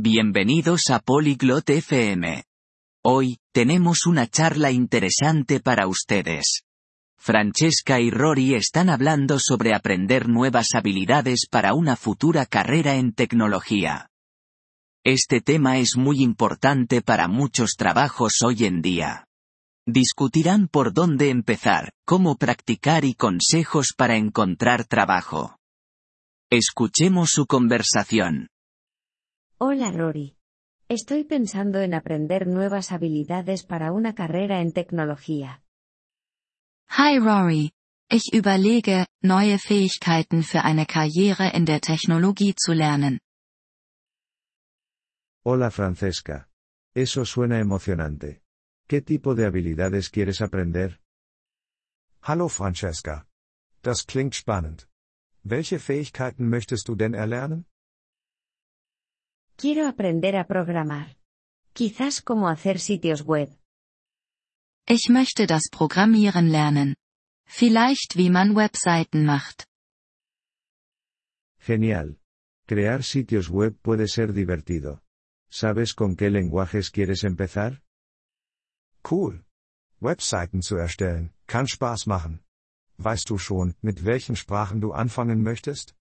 Bienvenidos a Polyglot FM. Hoy, tenemos una charla interesante para ustedes. Francesca y Rory están hablando sobre aprender nuevas habilidades para una futura carrera en tecnología. Este tema es muy importante para muchos trabajos hoy en día. Discutirán por dónde empezar, cómo practicar y consejos para encontrar trabajo. Escuchemos su conversación. Hola Rory. Estoy pensando en aprender nuevas habilidades para una carrera en tecnología. Hi Rory. Ich überlege, neue Fähigkeiten für eine Karriere in der Technologie zu lernen. Hola Francesca. Eso suena emocionante. ¿Qué tipo de habilidades quieres aprender? Hallo Francesca. Das klingt spannend. Welche Fähigkeiten möchtest du denn erlernen? Quiero aprender a programar. Quizás cómo hacer sitios web. Ich möchte das Programmieren lernen. Vielleicht wie man Webseiten macht. Genial. Crear sitios web puede ser divertido. ¿Sabes con qué lenguajes quieres empezar? Cool. Webseiten zu erstellen, kann Spaß machen. Weißt du schon, mit welchen Sprachen du anfangen möchtest?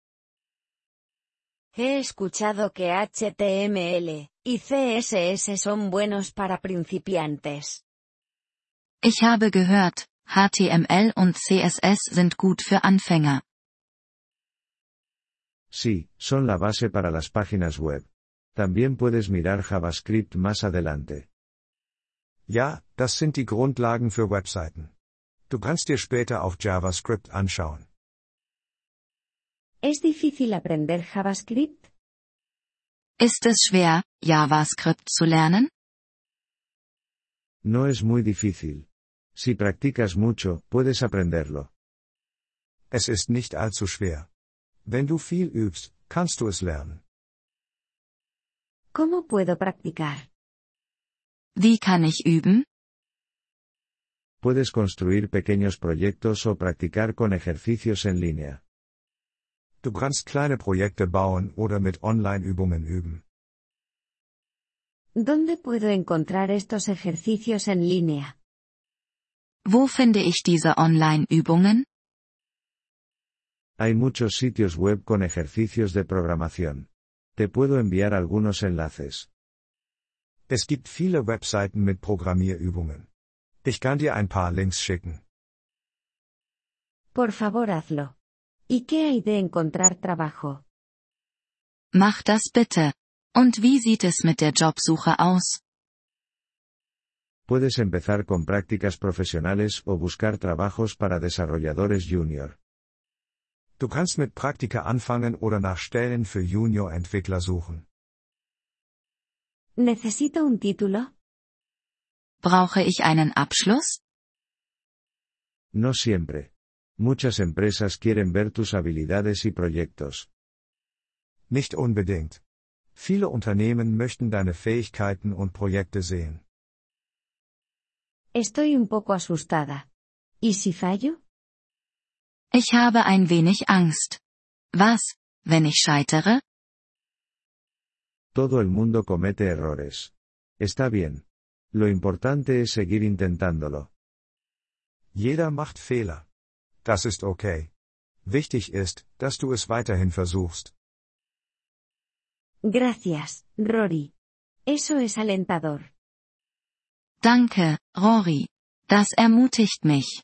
He escuchado que HTML y CSS son buenos para principiantes. Ich habe gehört, HTML und CSS sind gut für Anfänger. Sí, son la base para las páginas web. También puedes mirar JavaScript más adelante. Ja, das sind die Grundlagen für Webseiten. Du kannst dir später auch JavaScript anschauen. ¿Es difícil aprender JavaScript? Ist es schwer, JavaScript zu lernen? No es muy difícil. Si practicas mucho, puedes aprenderlo. Es ist nicht allzu schwer. Wenn du viel übst, kannst du es lernen. ¿Cómo puedo practicar? Wie kann ich üben? Puedes construir pequeños proyectos o practicar con ejercicios en línea. Du kannst kleine Projekte bauen oder mit Online-Übungen üben. ¿Dónde puedo encontrar estos ejercicios en línea? Wo finde ich diese Online-Übungen? Hay muchos sitios web con ejercicios de programación. Te puedo enviar algunos enlaces. Es gibt viele Webseiten mit Programmierübungen. Ich kann dir ein paar Links schicken. Por favor hazlo. ¿Y qué hay de encontrar trabajo? Mach das bitte. Und wie sieht es mit der Jobsuche aus? Puedes empezar con prácticas profesionales o buscar trabajos para desarrolladores junior. Du kannst mit Praktika anfangen oder nach Stellen für Junior-Entwickler suchen. ¿Necesito un título? Brauche ich einen Abschluss? No siempre. Muchas empresas quieren ver tus habilidades y proyectos. Nicht unbedingt. Viele Unternehmen möchten deine Fähigkeiten und Projekte sehen. Estoy un poco asustada. ¿Y si fallo? Ich habe ein wenig Angst. Was, wenn ich scheitere? Todo el mundo comete errores. Está bien. Lo importante es seguir intentándolo. Jeder macht Fehler. Das ist okay. Wichtig ist, dass du es weiterhin versuchst. Gracias, Rory. Eso es alentador. Danke, Rory. Das ermutigt mich.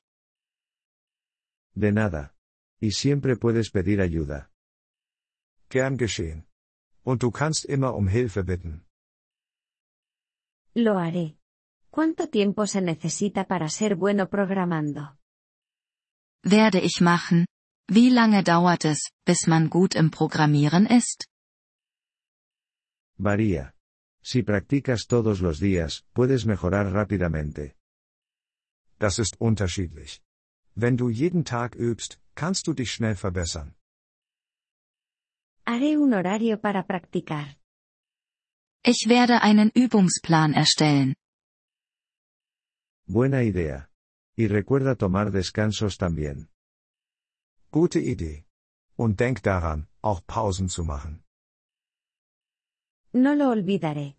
De nada. Y siempre puedes pedir ayuda. Gern geschehen. Und du kannst immer um Hilfe bitten. Lo haré. ¿Cuánto tiempo se necesita para ser bueno programando? Werde ich machen. Wie lange dauert es, bis man gut im Programmieren ist? Varía. Si practicas todos los días, puedes mejorar rápidamente. Das ist unterschiedlich. Wenn du jeden Tag übst, kannst du dich schnell verbessern. Haré un horario para practicar. Ich werde einen Übungsplan erstellen. Buena idea. Y recuerda tomar descansos también. Gute Idee. Und denk daran, auch Pausen zu machen. No lo olvidaré.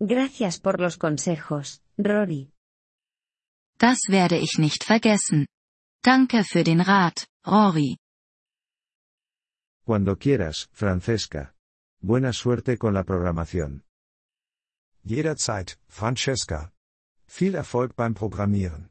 Gracias por los consejos, Rory. Das werde ich nicht vergessen. Danke für den Rat, Rory. Cuando quieras, Francesca. Buena suerte con la programación. Jederzeit, Francesca. Viel Erfolg beim Programmieren.